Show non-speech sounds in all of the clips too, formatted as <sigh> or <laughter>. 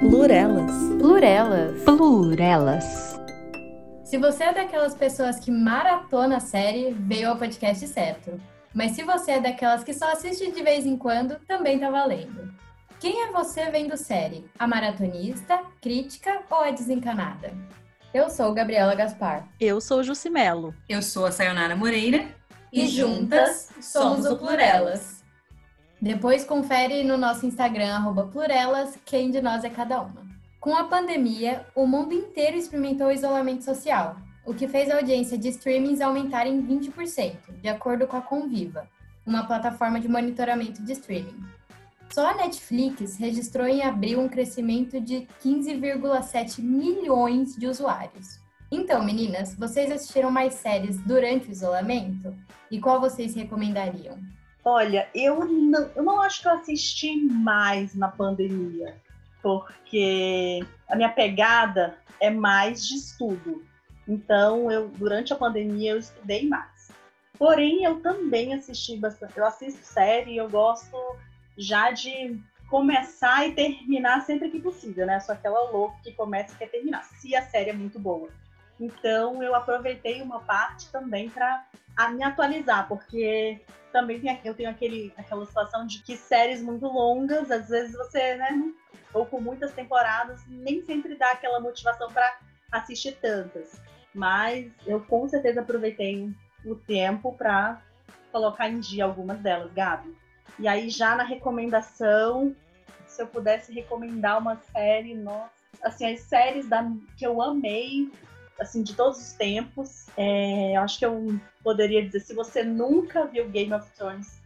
Plurelas. Plurelas. Plurelas. Se você é daquelas pessoas que maratona a série, veio ao podcast certo. Mas se você é daquelas que só assiste de vez em quando, também tá valendo. Quem é você vendo série? A maratonista, crítica ou a desencanada? Eu sou Gabriela Gaspar. Eu sou Jucimelo. Eu sou a Sayonara Moreira. E juntas somos o Plurelas. Depois confere no nosso Instagram, arroba Plurelas, quem de nós é cada uma. Com a pandemia, o mundo inteiro experimentou o isolamento social, o que fez a audiência de streamings aumentar em 20%, de acordo com a Conviva, uma plataforma de monitoramento de streaming. Só a Netflix registrou em abril um crescimento de 15,7 milhões de usuários. Então, meninas, vocês assistiram mais séries durante o isolamento? E qual vocês recomendariam? Olha, eu não, eu não acho que eu assisti mais na pandemia, porque a minha pegada é mais de estudo. Então, eu durante a pandemia eu estudei mais. Porém, eu também assisti bastante. Eu assisto série e eu gosto já de começar e terminar sempre que possível, né? Sou aquela louca que começa e quer terminar, se a série é muito boa. Então, eu aproveitei uma parte também para me atualizar, porque também eu tenho aquele, aquela situação de que séries muito longas, às vezes você, né, ou com muitas temporadas, nem sempre dá aquela motivação para assistir tantas. Mas eu com certeza aproveitei o tempo para colocar em dia algumas delas, Gabi. E aí já na recomendação, se eu pudesse recomendar uma série, nossa, assim, as séries da, que eu amei assim, de todos os tempos. É, acho que eu poderia dizer, se você nunca viu Game of Thrones,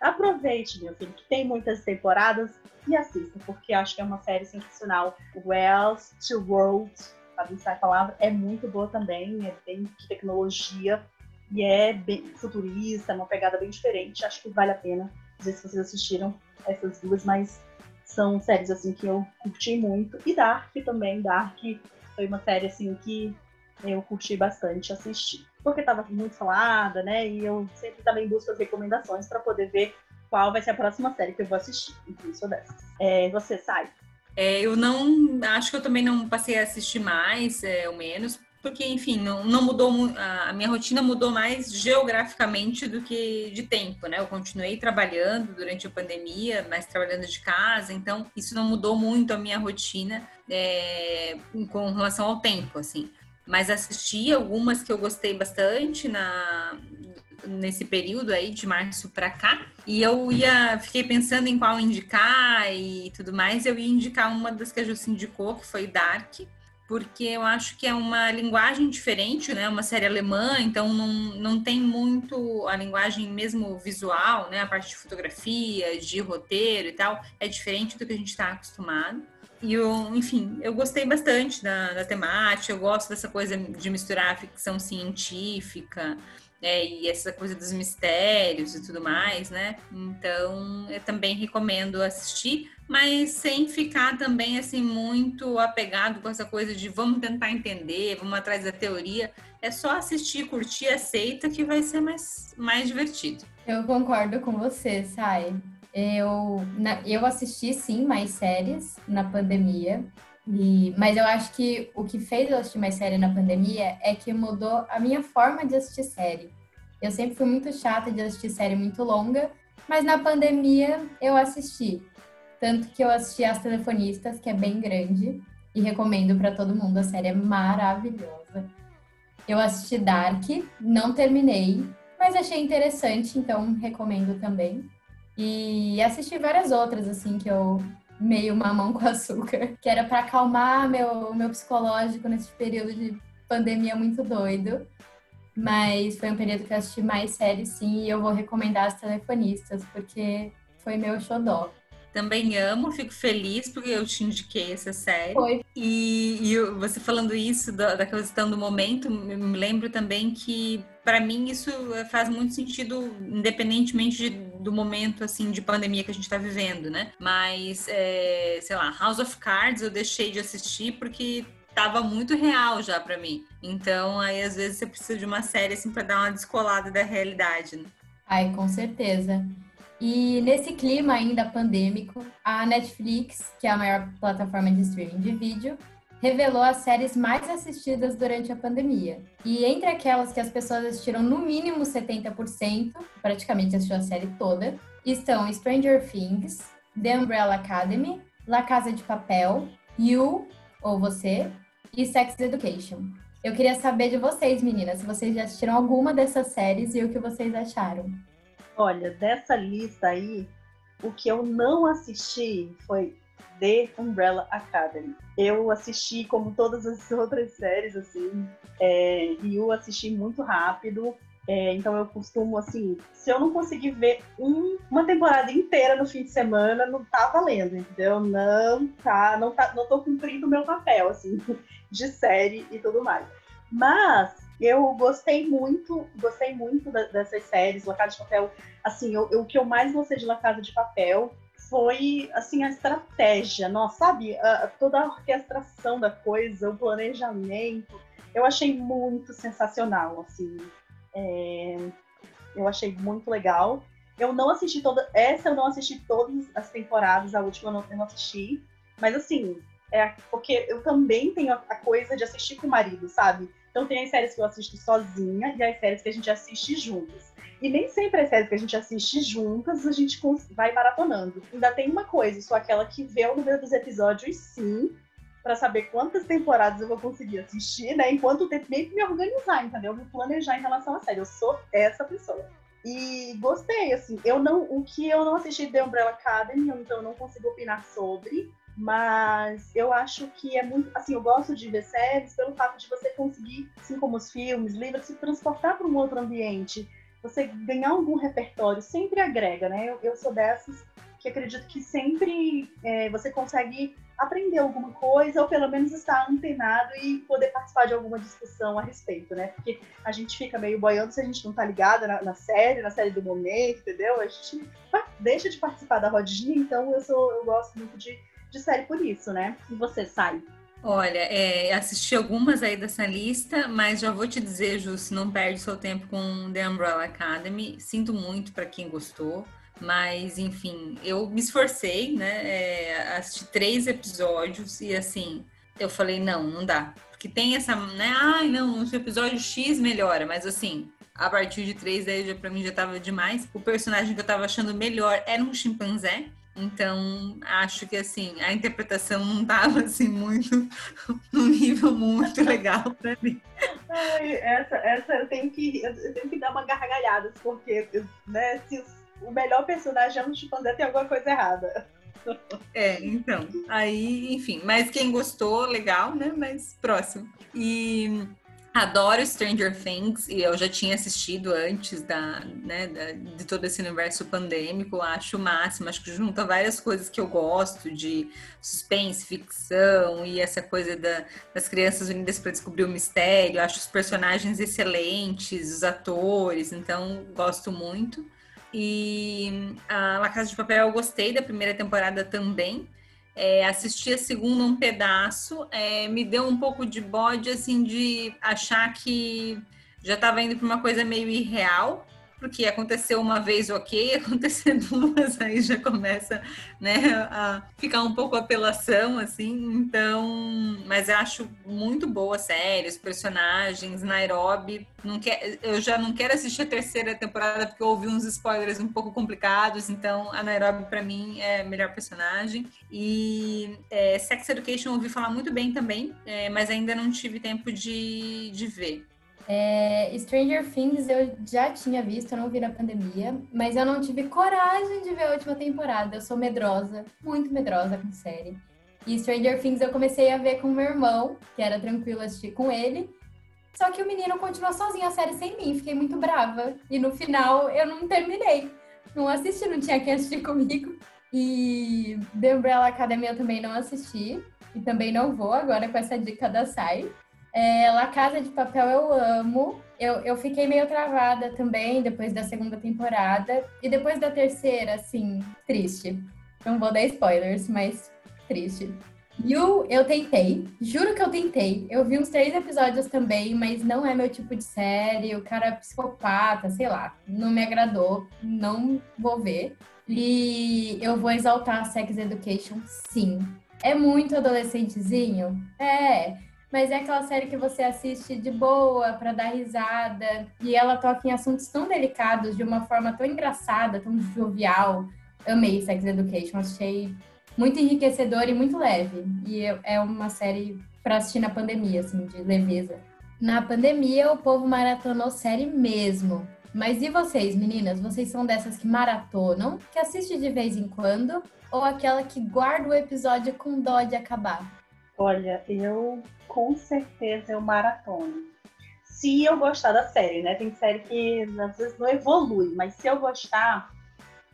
aproveite, meu filho, que tem muitas temporadas e assista, porque acho que é uma série sensacional. Wells to World, para pensar a palavra, é muito boa também, é bem de tecnologia e é bem futurista, uma pegada bem diferente. Acho que vale a pena. Sei se vocês assistiram essas duas, mas são séries assim que eu curti muito. E Dark também, Dark foi uma série assim que eu curti bastante assistir. Porque estava muito falada, né? E eu sempre também busco as recomendações para poder ver qual vai ser a próxima série que eu vou assistir. Sou dessas. É, você sai. É, eu não. Acho que eu também não passei a assistir mais, é, ou menos, porque, enfim, não, não mudou. A minha rotina mudou mais geograficamente do que de tempo, né? Eu continuei trabalhando durante a pandemia, mas trabalhando de casa, então isso não mudou muito a minha rotina é, com relação ao tempo, assim mas assisti algumas que eu gostei bastante na nesse período aí de março para cá e eu ia fiquei pensando em qual indicar e tudo mais eu ia indicar uma das que a Jussi indicou que foi Dark porque eu acho que é uma linguagem diferente, né? Uma série alemã, então não, não tem muito a linguagem mesmo visual, né? A parte de fotografia, de roteiro e tal, é diferente do que a gente está acostumado. E eu, enfim, eu gostei bastante da, da temática, eu gosto dessa coisa de misturar ficção científica, né, e essa coisa dos mistérios e tudo mais, né? Então, eu também recomendo assistir, mas sem ficar também assim muito apegado com essa coisa de vamos tentar entender, vamos atrás da teoria. É só assistir, curtir, aceita que vai ser mais, mais divertido. Eu concordo com você, Sai. Eu, na, eu assisti sim mais séries na pandemia, e, mas eu acho que o que fez eu assistir mais série na pandemia é que mudou a minha forma de assistir série. Eu sempre fui muito chata de assistir série muito longa, mas na pandemia eu assisti. Tanto que eu assisti As Telefonistas, que é bem grande, e recomendo para todo mundo. A série é maravilhosa. Eu assisti Dark, não terminei, mas achei interessante, então recomendo também. E assisti várias outras, assim, que eu meio mamão com açúcar, que era para acalmar meu, meu psicológico nesse período de pandemia muito doido. Mas foi um período que eu assisti mais séries, sim, e eu vou recomendar as telefonistas, porque foi meu xodó. Também amo, fico feliz porque eu te indiquei essa série. Foi. E, e você falando isso da, da questão do momento, me lembro também que para mim isso faz muito sentido, independentemente de, do momento assim de pandemia que a gente está vivendo, né? Mas, é, sei lá, House of Cards eu deixei de assistir porque tava muito real já para mim. Então, aí às vezes você precisa de uma série assim para dar uma descolada da realidade. Né? Ai, com certeza. E nesse clima ainda pandêmico, a Netflix, que é a maior plataforma de streaming de vídeo, revelou as séries mais assistidas durante a pandemia. E entre aquelas que as pessoas assistiram no mínimo 70%, praticamente assistiu a série toda, estão Stranger Things, The Umbrella Academy, La Casa de Papel, You, ou Você, e Sex Education. Eu queria saber de vocês, meninas, se vocês já assistiram alguma dessas séries e o que vocês acharam. Olha, dessa lista aí, o que eu não assisti foi The Umbrella Academy. Eu assisti, como todas as <laughs> outras séries, assim, é, e eu assisti muito rápido. É, então eu costumo, assim, se eu não conseguir ver um, uma temporada inteira no fim de semana, não tá valendo, entendeu? Não tá, não tá, não tô cumprindo o meu papel, assim, <laughs> de série e tudo mais. Mas eu gostei muito, gostei muito da, dessas séries, La Casa de Papel. Assim, eu, eu, o que eu mais gostei de La Casa de Papel foi assim a estratégia, nossa, sabe? A, toda a orquestração da coisa, o planejamento. Eu achei muito sensacional, assim. É, eu achei muito legal. Eu não assisti toda. Essa eu não assisti todas as temporadas, a última eu não, eu não assisti. Mas assim, é porque eu também tenho a coisa de assistir com o marido, sabe? Então tem as séries que eu assisto sozinha e as séries que a gente assiste juntas. E nem sempre as séries que a gente assiste juntas a gente vai maratonando. Ainda tem uma coisa, sou aquela que vê o número dos episódios sim, para saber quantas temporadas eu vou conseguir assistir, né? Enquanto tempo nem me organizar, entendeu? Me planejar em relação à série. Eu sou essa pessoa. E gostei, assim. Eu não, o que eu não assisti de Umbrella Academy, então eu não consigo opinar sobre. Mas eu acho que é muito. Assim, eu gosto de ver séries pelo fato de você conseguir, assim como os filmes, livros, se transportar para um outro ambiente você ganhar algum repertório sempre agrega, né? Eu, eu sou dessas que acredito que sempre é, você consegue aprender alguma coisa ou pelo menos estar antenado e poder participar de alguma discussão a respeito, né? Porque a gente fica meio boiando se a gente não tá ligada na, na série, na série do momento, entendeu? A gente deixa de participar da rodinha, então eu sou eu gosto muito de, de série por isso, né? E você sai? Olha, é, assisti algumas aí dessa lista, mas já vou te dizer, Ju, se não perde seu tempo com The Umbrella Academy. Sinto muito para quem gostou, mas enfim, eu me esforcei, né? É, assisti três episódios e assim, eu falei, não, não dá. Porque tem essa, né? Ai, não, o episódio X melhora, mas assim, a partir de três, daí já, pra mim já tava demais. O personagem que eu tava achando melhor era um chimpanzé. Então, acho que assim, a interpretação não estava assim muito <laughs> num nível muito legal para mim. Ai, essa, essa eu tenho que eu tenho que dar uma gargalhada, porque né, se o melhor personagem é um chimpanzé, tem alguma coisa errada. É, então. Aí, enfim, mas quem gostou, legal, né? Mas próximo. E Adoro Stranger Things e eu já tinha assistido antes da, né, da, de todo esse universo pandêmico. Acho o máximo, acho que junta várias coisas que eu gosto de suspense, ficção e essa coisa da, das crianças unidas para descobrir o mistério. Acho os personagens excelentes, os atores, então gosto muito. E a La Casa de Papel eu gostei da primeira temporada também. É, assisti a segunda um pedaço, é, me deu um pouco de bode, assim, de achar que já estava indo para uma coisa meio irreal, porque aconteceu uma vez ok, <laughs> acontecer duas aí já começa, né, a ficar um pouco apelação, assim, então, mas eu acho muito boa a série, os personagens, Nairobi, não quer, eu já não quero assistir a terceira temporada porque eu ouvi uns spoilers um pouco complicados, então a Nairobi para mim é melhor personagem, e é, Sex Education eu ouvi falar muito bem também, é, mas ainda não tive tempo de, de ver. É, Stranger Things eu já tinha visto, eu não vi na pandemia, mas eu não tive coragem de ver a última temporada. Eu sou medrosa, muito medrosa com série. E Stranger Things eu comecei a ver com meu irmão, que era tranquilo assistir com ele. Só que o menino continuou sozinho a série sem mim, fiquei muito brava. E no final eu não terminei. Não assisti, não tinha quem assistir comigo. E The Umbrella Academy eu também não assisti. E também não vou agora com essa dica da Sai. É, La Casa de Papel eu amo. Eu, eu fiquei meio travada também depois da segunda temporada. E depois da terceira, assim, triste. Não vou dar spoilers, mas triste. You, eu tentei, juro que eu tentei. Eu vi uns três episódios também, mas não é meu tipo de série. O cara é psicopata, sei lá, não me agradou, não vou ver. E eu vou exaltar Sex Education, sim. É muito adolescentezinho? É. Mas é aquela série que você assiste de boa, para dar risada. E ela toca em assuntos tão delicados, de uma forma tão engraçada, tão jovial. Amei Sex Education, achei muito enriquecedor e muito leve. E é uma série para assistir na pandemia, assim, de leveza. Na pandemia, o povo maratonou série mesmo. Mas e vocês, meninas? Vocês são dessas que maratonam, que assiste de vez em quando, ou aquela que guarda o episódio com dó de acabar? Olha, eu com certeza eu maratono. Se eu gostar da série, né? Tem série que às vezes não evolui, mas se eu gostar,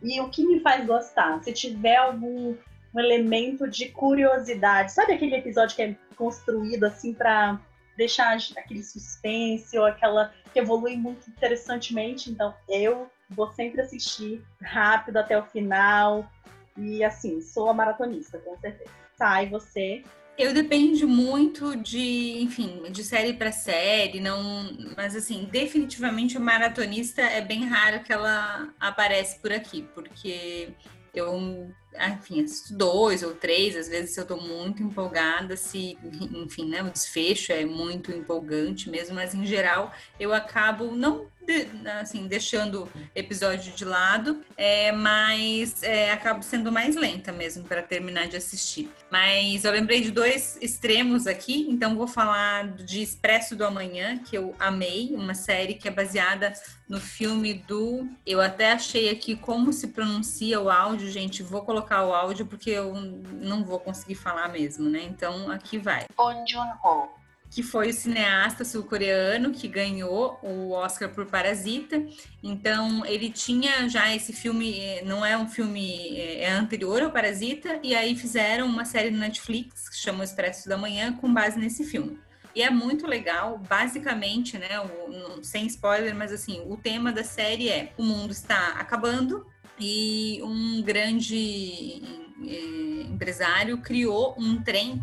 e o que me faz gostar? Se tiver algum um elemento de curiosidade. Sabe aquele episódio que é construído assim para deixar aquele suspense ou aquela que evolui muito interessantemente? Então, eu vou sempre assistir rápido até o final. E assim, sou a maratonista, com certeza. Tá, e você? Eu dependo muito de, enfim, de série para série, não, mas assim, definitivamente a maratonista é bem raro que ela aparece por aqui, porque eu enfim, assisto dois ou três, às vezes se eu estou muito empolgada, se, enfim, né, o desfecho é muito empolgante mesmo, mas em geral eu acabo não de, assim, deixando episódio de lado, é, mas é, acabo sendo mais lenta mesmo para terminar de assistir. Mas eu lembrei de dois extremos aqui, então vou falar de Expresso do Amanhã, que eu amei, uma série que é baseada no filme do. Eu até achei aqui como se pronuncia o áudio, gente. Vou colocar o áudio porque eu não vou conseguir falar mesmo, né? Então aqui vai. Bong Joon-ho que foi o cineasta sul-coreano que ganhou o Oscar por Parasita. Então, ele tinha já esse filme, eh, não é um filme, eh, é anterior ao Parasita, e aí fizeram uma série no Netflix que chama Expresso da Manhã com base nesse filme. E é muito legal, basicamente, né, o, sem spoiler, mas assim, o tema da série é: o mundo está acabando e um grande eh, empresário criou um trem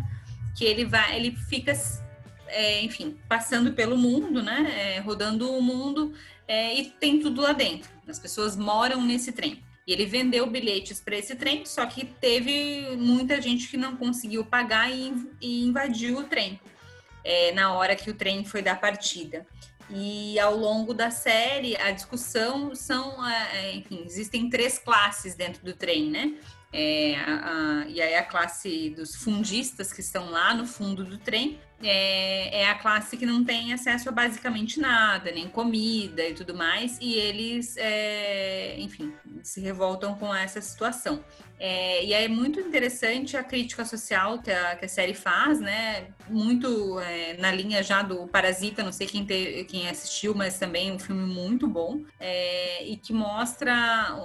que ele vai, ele fica é, enfim, passando pelo mundo, né? É, rodando o mundo é, e tem tudo lá dentro. As pessoas moram nesse trem. E ele vendeu bilhetes para esse trem, só que teve muita gente que não conseguiu pagar e, e invadiu o trem é, na hora que o trem foi dar partida. E ao longo da série, a discussão são, é, enfim, existem três classes dentro do trem, né? É, a, a, e aí a classe dos fundistas que estão lá no fundo do trem, é, é, a classe que não tem acesso a basicamente nada, nem comida e tudo mais, e eles, é, enfim, se revoltam com essa situação. É, e é muito interessante a crítica social que a, que a série faz, né? Muito é, na linha já do Parasita, não sei quem, te, quem assistiu, mas também um filme muito bom, é, e que mostra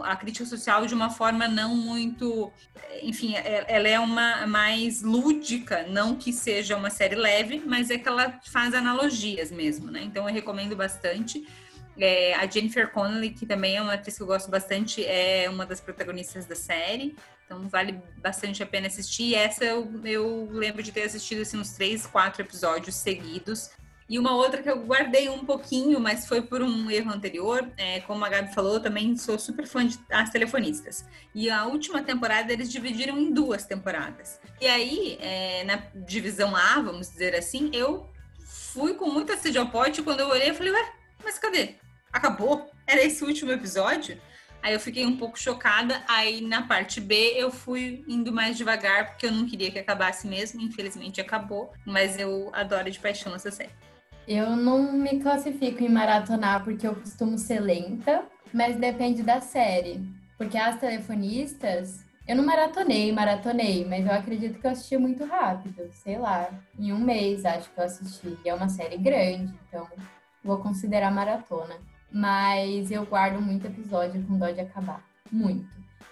a crítica social de uma forma não muito. Enfim, é, ela é uma mais lúdica, não que seja uma série leve, mas é que ela faz analogias mesmo, né? Então eu recomendo bastante. É, a Jennifer Connelly, que também é uma atriz que eu gosto bastante, é uma das protagonistas da série. Então vale bastante a pena assistir. E essa eu, eu lembro de ter assistido assim, uns três, quatro episódios seguidos. E uma outra que eu guardei um pouquinho, mas foi por um erro anterior. É, como a Gabi falou, também sou super fã de As Telefonistas. E a última temporada eles dividiram em duas temporadas. E aí, é, na divisão A, vamos dizer assim, eu fui com muita sede ao pote. Quando eu olhei, eu falei, ué, mas cadê? Acabou? Era esse último episódio? Aí eu fiquei um pouco chocada. Aí na parte B eu fui indo mais devagar, porque eu não queria que acabasse mesmo. Infelizmente acabou. Mas eu adoro de paixão essa série. Eu não me classifico em maratonar porque eu costumo ser lenta, mas depende da série. Porque as telefonistas, eu não maratonei, maratonei, mas eu acredito que eu assisti muito rápido, sei lá, em um mês acho que eu assisti. E é uma série grande, então vou considerar maratona. Mas eu guardo muito episódio com dó de acabar. Muito.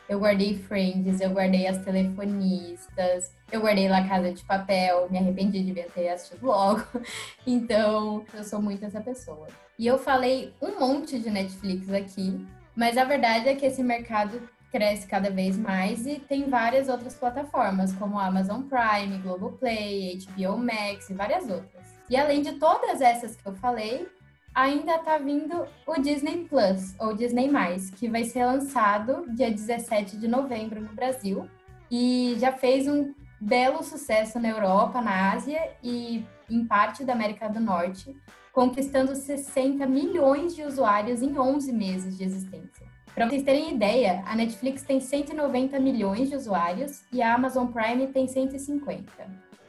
Eu guardei Friends, eu guardei As Telefonistas, eu guardei La Casa de Papel, me arrependi de ter assistido logo. <laughs> Então, eu sou muito essa pessoa. E eu falei um monte de Netflix aqui, mas a verdade é que esse mercado cresce cada vez mais e tem várias outras plataformas, como Amazon Prime, Globoplay, HBO Max e várias outras. E além de todas essas que eu falei, ainda está vindo o Disney Plus, ou Disney+, que vai ser lançado dia 17 de novembro no Brasil. E já fez um belo sucesso na Europa, na Ásia e em parte da América do Norte, conquistando 60 milhões de usuários em 11 meses de existência. Para vocês terem ideia, a Netflix tem 190 milhões de usuários e a Amazon Prime tem 150.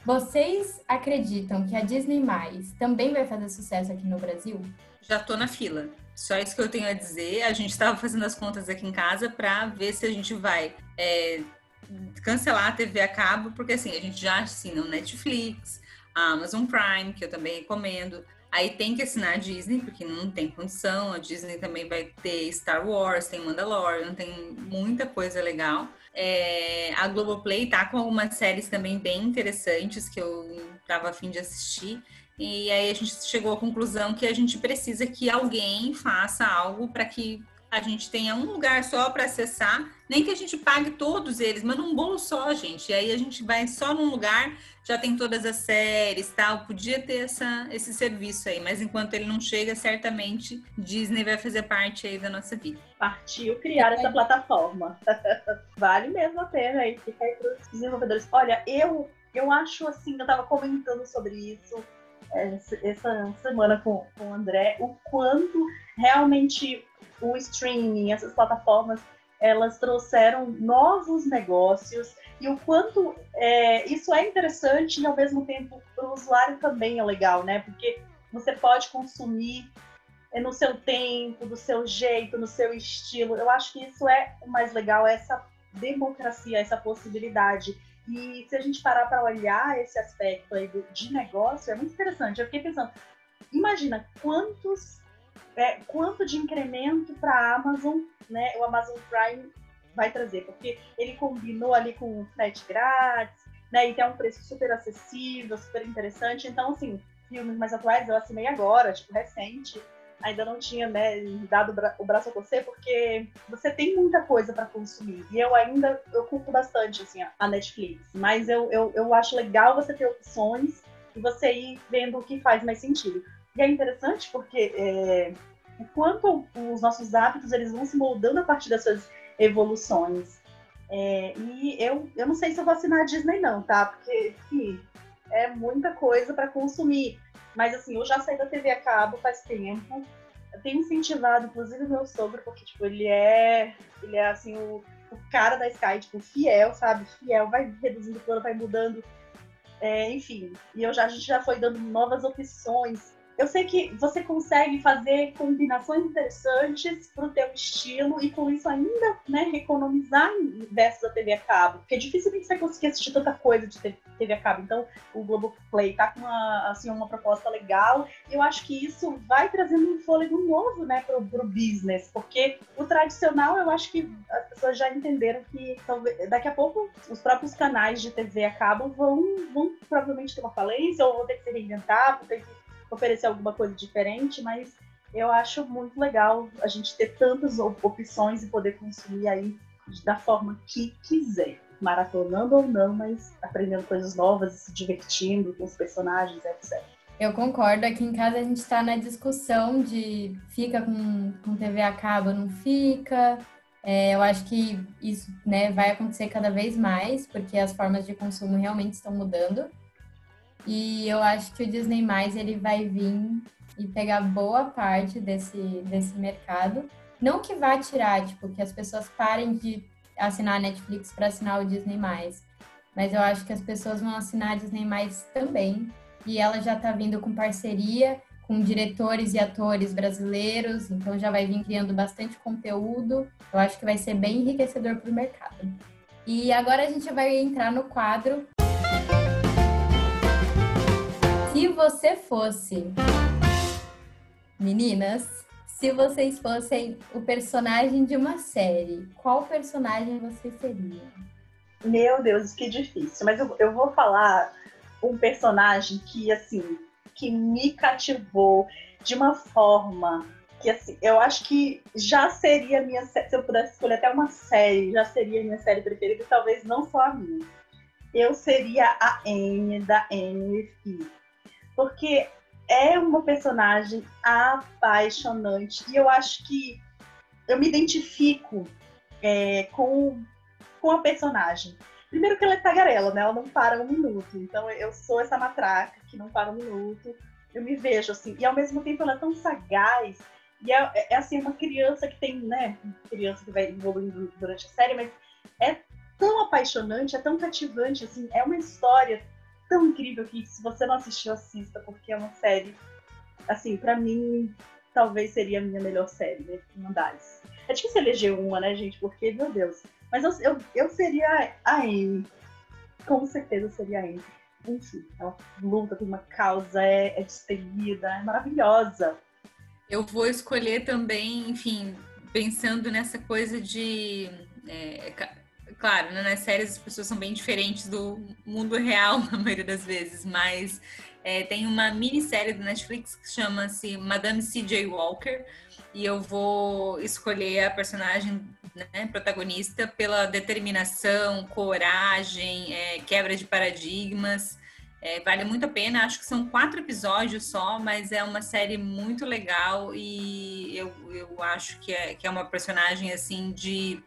Vocês acreditam que a Disney Mais também vai fazer sucesso aqui no Brasil? Já tô na fila. Só isso que eu tenho a dizer. A gente estava fazendo as contas aqui em casa para ver se a gente vai é, cancelar a TV a cabo, porque assim, a gente já assina o Netflix, a Amazon Prime, que eu também recomendo. Aí tem que assinar a Disney, porque não tem condição. A Disney também vai ter Star Wars, tem Mandalorian, tem muita coisa legal. É, a Globoplay tá com algumas séries também bem interessantes que eu tava afim de assistir. E aí a gente chegou à conclusão que a gente precisa que alguém faça algo para que a gente tenha um lugar só para acessar, nem que a gente pague todos eles, mas num bolo só, gente. E aí a gente vai só num lugar, já tem todas as séries, tal. Podia ter essa, esse serviço aí, mas enquanto ele não chega, certamente Disney vai fazer parte aí da nossa vida. Partiu criar essa plataforma. <laughs> vale mesmo a pena aí, fica aí para os desenvolvedores. Olha, eu eu acho assim, eu estava comentando sobre isso é, essa semana com, com o André, o quanto realmente o streaming, essas plataformas, elas trouxeram novos negócios e o quanto é, isso é interessante e ao mesmo tempo para o usuário também é legal, né? Porque você pode consumir é, no seu tempo, do seu jeito, no seu estilo. Eu acho que isso é o mais legal, essa democracia, essa possibilidade. E se a gente parar para olhar esse aspecto aí de negócio, é muito interessante. Eu fiquei pensando, imagina quantos é, quanto de incremento para a Amazon, né, o Amazon Prime vai trazer, porque ele combinou ali com o frete grátis, né, e tem um preço super acessível, super interessante. Então, assim, filmes mais atuais eu assinei agora, tipo, recente, ainda não tinha né, dado o braço a você, porque você tem muita coisa para consumir. E eu ainda eu culpo bastante assim, a Netflix. Mas eu, eu, eu acho legal você ter opções e você ir vendo o que faz mais sentido. E é interessante porque é, o quanto os nossos hábitos eles vão se moldando a partir dessas evoluções. É, e eu, eu não sei se eu vou assinar a Disney não, tá? Porque enfim, é muita coisa para consumir. Mas assim, eu já saí da TV a cabo faz tempo. Eu tenho incentivado, inclusive, meu sogro, porque tipo, ele é. Ele é assim, o, o cara da Sky, tipo, fiel, sabe? Fiel, vai reduzindo o plano, vai mudando. É, enfim, e eu já, a gente já foi dando novas opções eu sei que você consegue fazer combinações interessantes para o teu estilo e com isso ainda né, economizar versus a TV a cabo. Porque dificilmente você conseguir assistir tanta coisa de TV a cabo. Então, o Globoplay tá com uma, assim, uma proposta legal. Eu acho que isso vai trazendo um fôlego novo né, para o business. Porque o tradicional, eu acho que as pessoas já entenderam que talvez, daqui a pouco os próprios canais de TV a cabo vão, vão provavelmente ter uma falência ou vão ter que se reinventar, vão ter que oferecer alguma coisa diferente, mas eu acho muito legal a gente ter tantas opções e poder consumir aí da forma que quiser. Maratonando ou não, mas aprendendo coisas novas, se divertindo com os personagens, etc. Eu concordo. Aqui em casa a gente está na discussão de fica com, com TV a cabo, não fica. É, eu acho que isso né, vai acontecer cada vez mais, porque as formas de consumo realmente estão mudando. E eu acho que o Disney Mais ele vai vir e pegar boa parte desse, desse mercado. Não que vá tirar, tipo, que as pessoas parem de assinar a Netflix para assinar o Disney Mais. Mas eu acho que as pessoas vão assinar a Disney Mais também. E ela já está vindo com parceria com diretores e atores brasileiros, então já vai vir criando bastante conteúdo. Eu acho que vai ser bem enriquecedor para o mercado. E agora a gente vai entrar no quadro se você fosse. Meninas, se vocês fossem o personagem de uma série, qual personagem você seria? Meu Deus, que difícil. Mas eu, eu vou falar um personagem que, assim, que me cativou de uma forma que assim, eu acho que já seria minha se eu pudesse escolher até uma série, já seria minha série preferida, talvez não só a minha. Eu seria a Anne da with Porque é uma personagem apaixonante e eu acho que eu me identifico é, com, com a personagem. Primeiro que ela é tagarela, né? Ela não para um minuto. Então eu sou essa matraca que não para um minuto. Eu me vejo assim. E ao mesmo tempo ela é tão sagaz e é, é, assim, uma criança que tem, né? Criança que vai envolvendo durante a série, mas é tão apaixonante, é tão cativante, assim, é uma história tão incrível que se você não assistiu, assista, porque é uma série, assim, para mim, talvez seria a minha melhor série, né? Mandares. É difícil eleger uma, né, gente? Porque, meu Deus. Mas eu, eu, eu seria a Amy. Com certeza seria a Amy. Enfim, ela luta, tem uma causa, é, é é maravilhosa. Eu vou escolher também, enfim, pensando nessa coisa de. É, claro, né, nas séries as pessoas são bem diferentes do mundo real <laughs> na maioria das vezes, mas é, tem uma minissérie do Netflix que chama-se Madame C.J. Walker e eu vou escolher a personagem né, protagonista pela determinação, coragem, é, quebra de paradigmas é, vale muito a pena, acho que são quatro episódios só, mas é uma série muito legal e eu, eu acho que é, que é uma personagem assim de,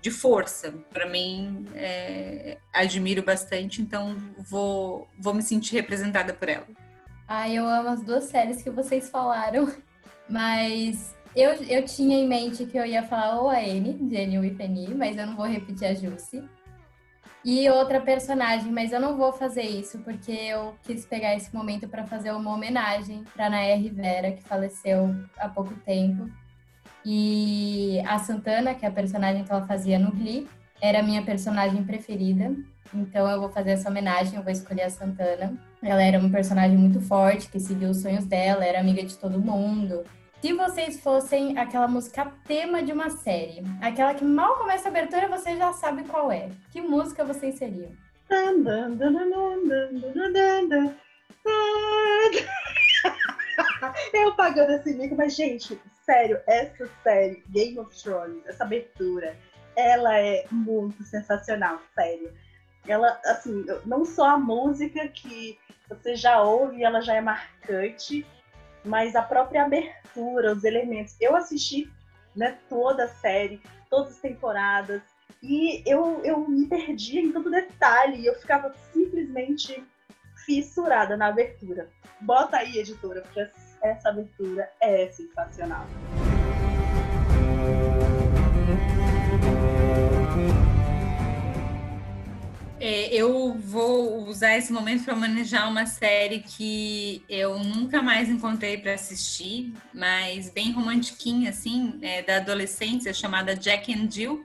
de força. Para mim, é, admiro bastante, então vou, vou me sentir representada por ela. Ah, eu amo as duas séries que vocês falaram, <laughs> mas eu, eu tinha em mente que eu ia falar ou a Anne, Jenny e Penny, mas eu não vou repetir a Jussi e outra personagem, mas eu não vou fazer isso porque eu quis pegar esse momento para fazer uma homenagem para Nair Rivera, que faleceu há pouco tempo. E a Santana, que é a personagem que ela fazia no Glee, era a minha personagem preferida. Então eu vou fazer essa homenagem, eu vou escolher a Santana. Ela era uma personagem muito forte, que seguiu os sonhos dela, era amiga de todo mundo, se vocês fossem aquela música tema de uma série, aquela que mal começa a abertura, vocês já sabem qual é. Que música vocês seriam? <laughs> Eu pagando esse mico, mas, gente, sério, essa série, Game of Thrones, essa abertura, ela é muito sensacional, sério. Ela, assim, não só a música que você já ouve, ela já é marcante, mas a própria abertura, os elementos. Eu assisti né, toda a série, todas as temporadas, e eu, eu me perdia em todo detalhe, eu ficava simplesmente fissurada na abertura. Bota aí, editora, porque essa abertura é sensacional. É, eu vou usar esse momento para manejar uma série que eu nunca mais encontrei para assistir, mas bem romantiquinha, assim, é, da adolescência, chamada Jack and Jill.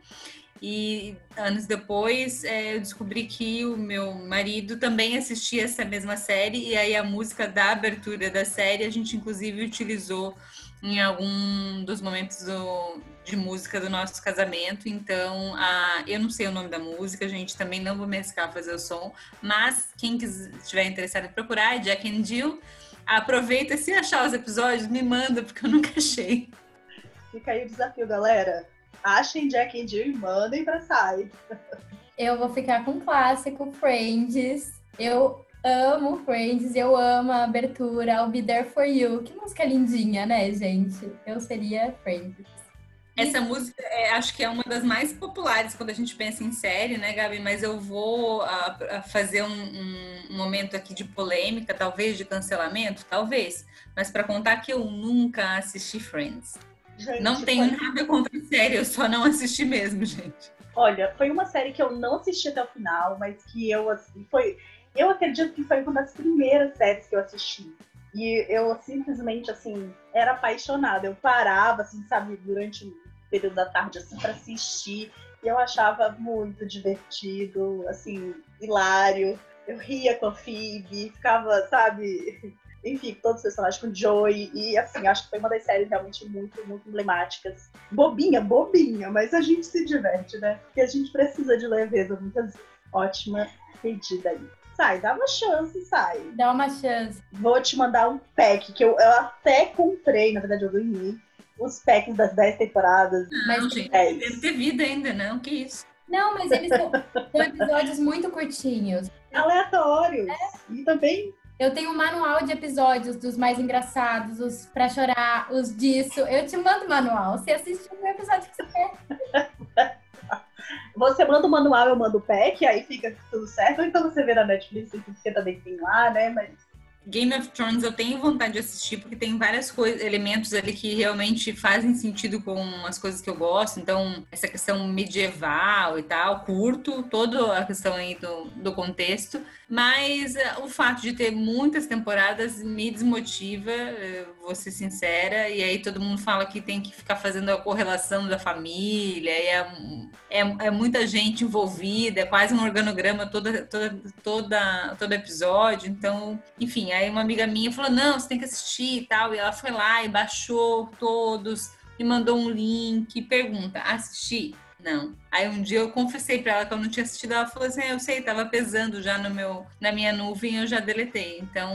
E anos depois é, eu descobri que o meu marido também assistia essa mesma série, e aí a música da abertura da série a gente inclusive utilizou em algum dos momentos do, de música do nosso casamento. Então, a, eu não sei o nome da música, gente, também não vou me arriscar a fazer o som, mas quem estiver interessado em procurar, é Jack and Jill. Aproveita, se achar os episódios, me manda, porque eu nunca achei. Fica aí o desafio, galera. Achem Jack and Jill e mandem pra Sai. Eu vou ficar com o clássico Friends. Eu amo Friends, eu amo a abertura, I'll Be There For You. Que música lindinha, né, gente? Eu seria Friends. Essa música, é, acho que é uma das mais populares quando a gente pensa em série, né, Gabi? Mas eu vou a, a fazer um, um, momento aqui de polêmica, talvez de cancelamento, talvez. Mas para contar que eu nunca assisti Friends. Gente, não tenho foi... nada contra a série, eu só não assisti mesmo, gente. Olha, foi uma série que eu não assisti até o final, mas que eu assim, foi eu acredito que foi uma das primeiras séries que eu assisti. E eu simplesmente, assim, era apaixonada. Eu parava, assim, sabe, durante o período da tarde, assim, para assistir. E eu achava muito divertido, assim, hilário. Eu ria com a Phoebe, ficava, sabe, enfim, todos os personagens com Joey. E, assim, acho que foi uma das séries realmente muito, muito emblemáticas. Bobinha, bobinha, mas a gente se diverte, né? Porque a gente precisa de leveza muitas vezes. Ótima pedida aí. Sai, dá uma chance, sai. Dá uma chance. Vou te mandar um pack que eu, eu até comprei, na verdade eu ganhei, os packs das 10 temporadas. Não, Mas- gente, é deve ter vida ainda, não? Que isso? Não, mas eles são, são episódios muito curtinhos. Aleatórios. E também Eu tenho um manual de episódios dos mais engraçados, os pra chorar, os disso. Eu te mando o manual. Você assiste o episódio que você quer. <laughs> você manda o manual, eu mando o pack, aí fica tudo certo. Então você vê na Netflix, porque também tem lá, né? Mas Game of Thrones eu tenho vontade de assistir porque tem várias coisas, elementos ali que realmente fazem sentido com as coisas que eu gosto. Então, essa questão medieval e tal, curto toda a questão aí do, do contexto. Mas eh, o fato de ter muitas temporadas me desmotiva, eh, vou ser sincera. E aí todo mundo fala que tem que ficar fazendo a correlação da família, e é, é, é muita gente envolvida, é quase um organograma toda, toda, todo episódio. Então, enfim, aí uma amiga minha falou: não, você tem que assistir e tal. E ela foi lá e baixou todos, e mandou um link, pergunta: assisti? Não. Aí um dia eu confessei pra ela que eu não tinha assistido, ela falou assim: "É, eu sei, tava pesando já no meu, na minha nuvem, eu já deletei. Então,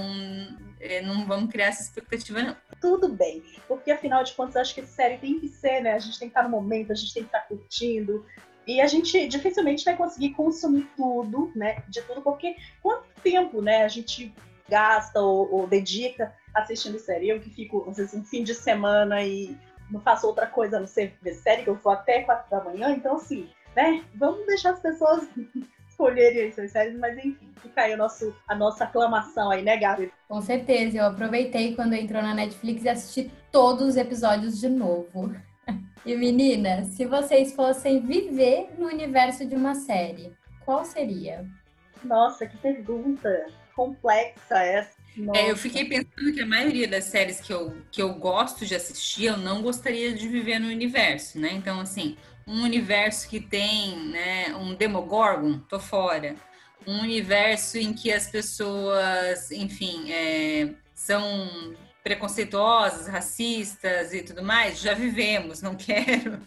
eh, não vamos criar essa expectativa, não. tudo bem. Porque afinal de contas, acho que série tem que ser, né? A gente tem que estar no momento, a gente tem que estar curtindo. E a gente dificilmente vai conseguir consumir tudo, né? De tudo, porque quanto tempo, né, a gente gasta ou, ou dedica assistindo série? Eu que fico, às vezes, um fim de semana e não faço outra coisa a não ser ver série, que eu vou até quatro da manhã, então assim, né? Vamos deixar as pessoas <laughs> escolherem aí suas séries, mas enfim, fica aí o nosso, a nossa aclamação aí, né, Gabi? Com certeza, eu aproveitei quando entrou na Netflix e assisti todos os episódios de novo. <laughs> E menina, se vocês fossem viver no universo de uma série, qual seria? Nossa, que pergunta complexa essa. É, eu fiquei pensando que a maioria das séries que eu, que eu gosto de assistir, eu não gostaria de viver no universo, né? Então, assim, um universo que tem né, um Demogorgon, tô fora. Um universo em que as pessoas, enfim, é, são preconceituosas, racistas e tudo mais, já vivemos, não <laughs> quero.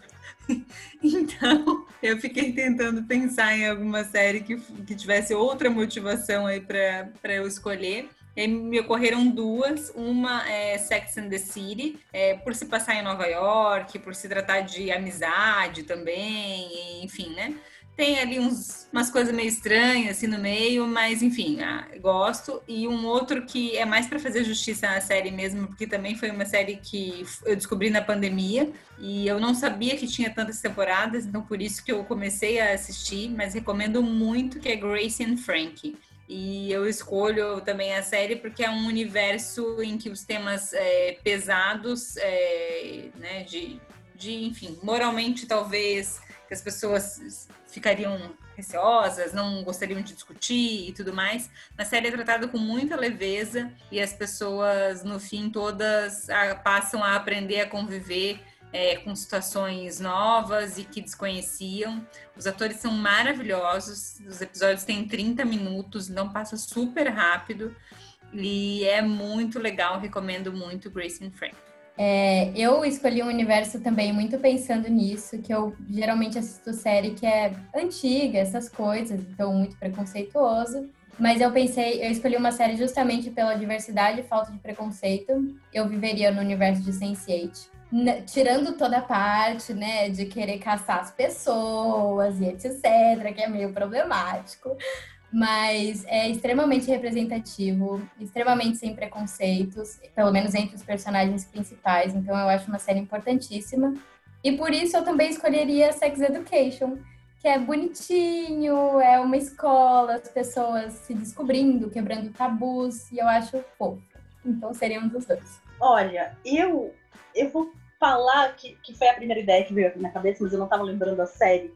<laughs> Então, eu fiquei tentando pensar em alguma série que, que tivesse outra motivação aí para eu escolher. E me ocorreram duas. Uma é Sex and the City, é, por se passar em Nova York, por se tratar de amizade também, enfim, né? Tem ali uns, umas coisas meio estranhas assim no meio, mas enfim, ah, gosto. E um outro que é mais para fazer justiça na série mesmo, porque também foi uma série que eu descobri na pandemia e eu não sabia que tinha tantas temporadas, então por isso que eu comecei a assistir, mas recomendo muito que é Grace and Frankie. E eu escolho também a série porque é um universo em que os temas é, pesados, é, né, de, de, enfim, moralmente talvez que as pessoas ficariam receosas, não gostariam de discutir e tudo mais. Na série é tratada com muita leveza e as pessoas, no fim, todas ah, passam a aprender a conviver é, com situações novas e que desconheciam. Os atores são maravilhosos, os episódios têm 30 minutos, então passa super rápido e é muito legal, recomendo muito Grace and Frank. É, eu escolhi um universo também muito pensando nisso, que eu geralmente assisto série que é antiga, essas coisas, então muito preconceituoso. Mas eu pensei, eu escolhi uma série justamente pela diversidade e falta de preconceito. Eu viveria no universo de Sense8. N- Tirando toda a parte, né, de querer caçar as pessoas e etc, que é meio problemático. Mas é extremamente representativo, extremamente sem preconceitos, pelo menos entre os personagens principais. Então eu acho uma série importantíssima. E por isso eu também escolheria Sex Education, que é bonitinho, é uma escola, as pessoas se descobrindo, quebrando tabus, e eu acho fofo. Então seria um dos dois. Olha, eu, eu vou falar que, que foi a primeira ideia que veio aqui na cabeça, mas eu não estava lembrando a série,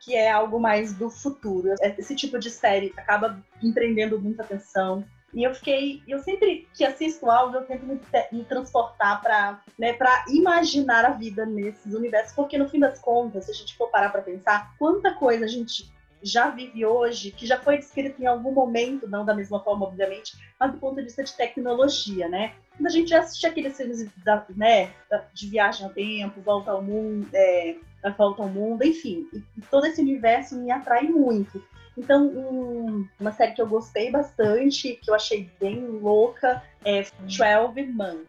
que é algo mais do futuro. Esse tipo de série acaba empreendendo muita atenção. E eu fiquei, eu sempre que assisto algo, eu tento me, me transportar para né, pra imaginar a vida nesses universos, porque no fim das contas, se a gente for parar para pensar, quanta coisa a gente já vive hoje, que já foi descrito em algum momento, não da mesma forma, obviamente, mas do ponto de vista de tecnologia, né? Quando a gente já assiste aqueles filmes da, né, de viagem ao tempo, volta ao mundo, é, volta ao mundo, enfim, e, e todo esse universo me atrai muito. Então, um- uma série que eu gostei bastante, que eu achei bem louca, é 12 Man.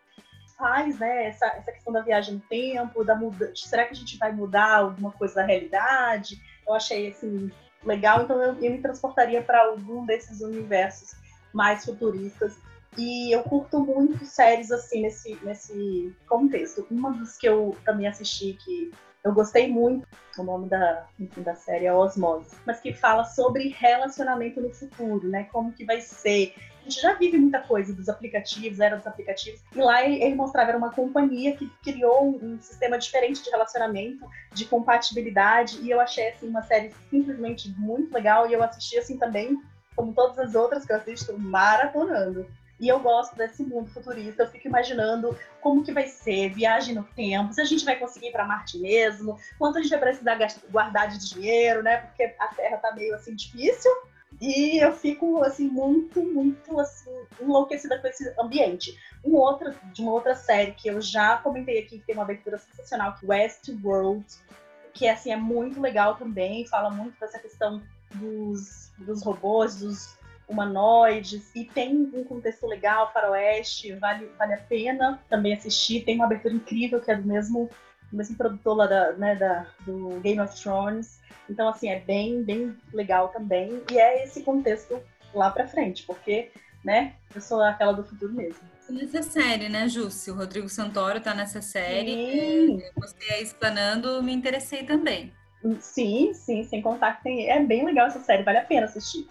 faz, né, essa, essa questão da viagem no tempo, da muda será que a gente vai mudar alguma coisa da realidade? Eu achei, assim, legal, então eu, eu me transportaria para algum desses universos mais futuristas. E eu curto muito séries assim nesse, nesse contexto. Uma das que eu também assisti que eu gostei muito, o nome da, enfim, da série é Osmose, mas que fala sobre relacionamento no futuro, né? Como que vai ser. Gente já vive muita coisa dos aplicativos, era dos aplicativos, e lá ele mostrava era uma companhia que criou um, sistema diferente de relacionamento, de compatibilidade, e eu achei assim uma série simplesmente muito legal e eu assisti assim também, como todas as outras que eu assisto, maratonando. E eu gosto desse mundo futurista. Eu fico imaginando como que vai ser, viagem no tempo, se a gente vai conseguir ir para Marte mesmo, quanto a gente vai precisar guardar de dinheiro, né? Porque a Terra tá meio assim difícil. E eu fico assim muito, muito assim enlouquecida com esse ambiente. Um outro de uma outra série que eu já comentei aqui que tem uma abertura sensacional, que é Westworld, que assim é muito legal também, fala muito dessa questão dos, dos robôs, dos humanoides, e tem um contexto legal, faroeste, vale, vale a pena também assistir. Tem uma abertura incrível que é do mesmo, do mesmo produtor lá da, né, da, do Game of Thrones. Então, assim, é bem, bem legal também. E é esse contexto lá pra frente, porque, né, eu sou aquela do futuro mesmo. Nessa série, né, Júcio? O Rodrigo Santoro tá nessa série. Sim. Você aí explanando, me interessei também. Sim, sim, sem contar que tem... é bem legal essa série, vale a pena assistir.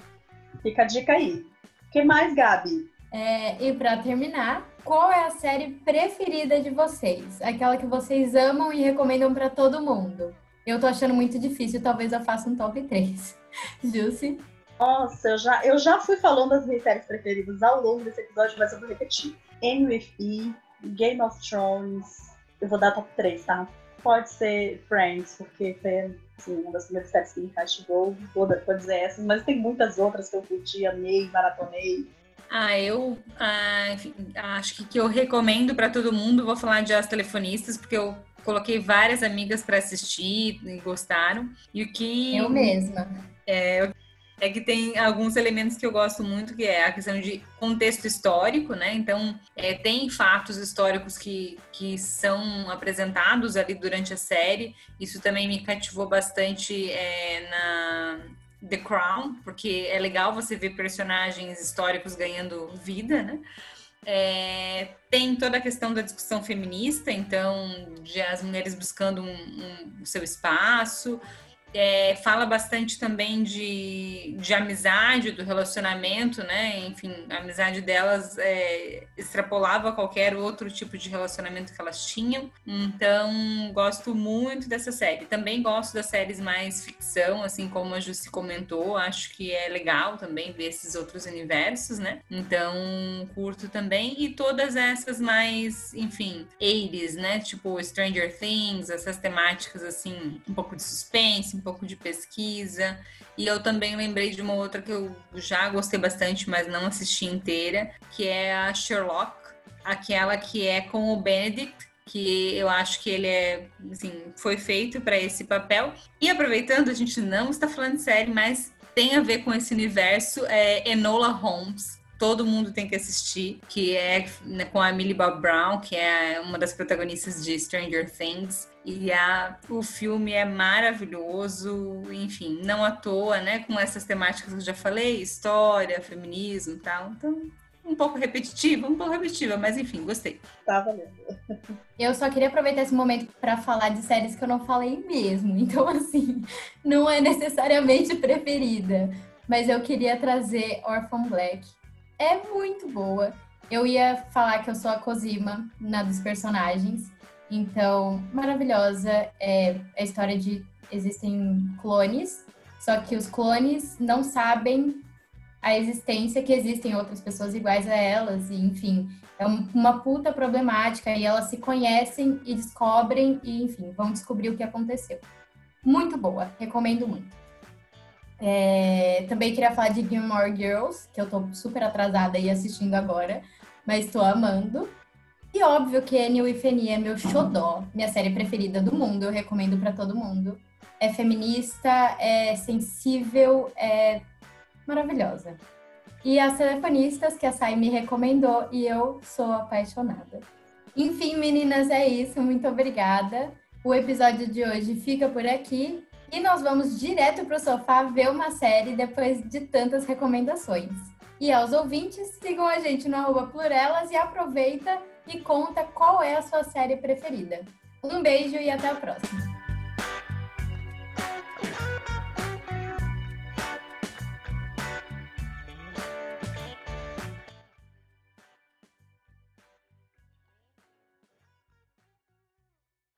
Fica a dica aí. O que mais, Gabi? É, e para terminar, qual é a série preferida de vocês? Aquela que vocês amam e recomendam para todo mundo? Eu tô achando muito difícil, talvez eu faça um top 3. <laughs> Juicy? Nossa, eu já, eu já fui falando das minhas séries preferidas ao longo desse episódio, mas eu vou repetir. Anne with E, Game of Thrones, eu vou dar top 3, tá? Pode ser Friends, porque foi assim, uma das primeiras séries que me castigou, toda, pode dizer essas, mas tem muitas outras que eu curti, amei, maratonei. Ah, eu ah, acho que, que eu recomendo para todo mundo, vou falar de As Telefonistas, porque eu coloquei várias amigas para assistir e gostaram. E o que. Eu mesma. É, é que tem alguns elementos que eu gosto muito, que é a questão de contexto histórico, né? Então, é, tem fatos históricos que, que são apresentados ali durante a série. Isso também me cativou bastante é, na The Crown, porque é legal você ver personagens históricos ganhando vida, né? É, tem toda a questão da discussão feminista, então, de as mulheres buscando um, um, seu espaço, é, fala bastante também de, de amizade, do relacionamento, né? Enfim, a amizade delas é, extrapolava qualquer outro tipo de relacionamento que elas tinham. Então, gosto muito dessa série. Também gosto das séries mais ficção, assim como a Jussi comentou. Acho que é legal também ver esses outros universos, né? Então, curto também. E todas essas mais, enfim, 80 né? Tipo Stranger Things, essas temáticas, assim, um pouco de suspense, um pouco de pesquisa. E eu também lembrei de uma outra que eu já gostei bastante, mas não assisti inteira, que é a Sherlock, aquela que é com o Benedict, que eu acho que ele é, assim, foi feito para esse papel. E aproveitando, a gente não está falando de série, mas tem a ver com esse universo, é Enola Holmes, todo mundo tem que assistir, que é né, com a Millie Bob Brown, que é uma das protagonistas de Stranger Things. E a, o filme é maravilhoso, enfim, não à toa, né? Com essas temáticas que eu já falei, história, feminismo e tal. Então, um pouco repetitiva, um pouco repetitiva, mas enfim, gostei. Tá valendo. Eu só queria aproveitar esse momento para falar de séries que eu não falei mesmo. Então, <laughs> assim, não é necessariamente preferida. Mas eu queria trazer Orphan Black, é muito boa. Eu ia falar que eu sou a Cosima na dos personagens. Então, maravilhosa. É a história de existem clones, só que os clones não sabem a existência que existem outras pessoas iguais a elas, e enfim, é uma puta problemática e elas se conhecem e descobrem e enfim, vão descobrir o que aconteceu. Muito boa, recomendo muito. É, também queria falar de Gilmore Girls, que eu tô super atrasada e assistindo agora, mas tô amando. E óbvio que Enio e Feni é meu xodó, minha série preferida do mundo, eu recomendo para todo mundo. É feminista, é sensível, é maravilhosa. E as telefonistas que a Sai me recomendou e eu sou apaixonada. Enfim, meninas, é isso. Muito obrigada. O episódio de hoje fica por aqui e nós vamos direto para o sofá ver uma série depois de tantas recomendações. E aos ouvintes, sigam a gente no arroba Plurelas e aproveita e conta qual é a sua série preferida. Um beijo e até a próxima!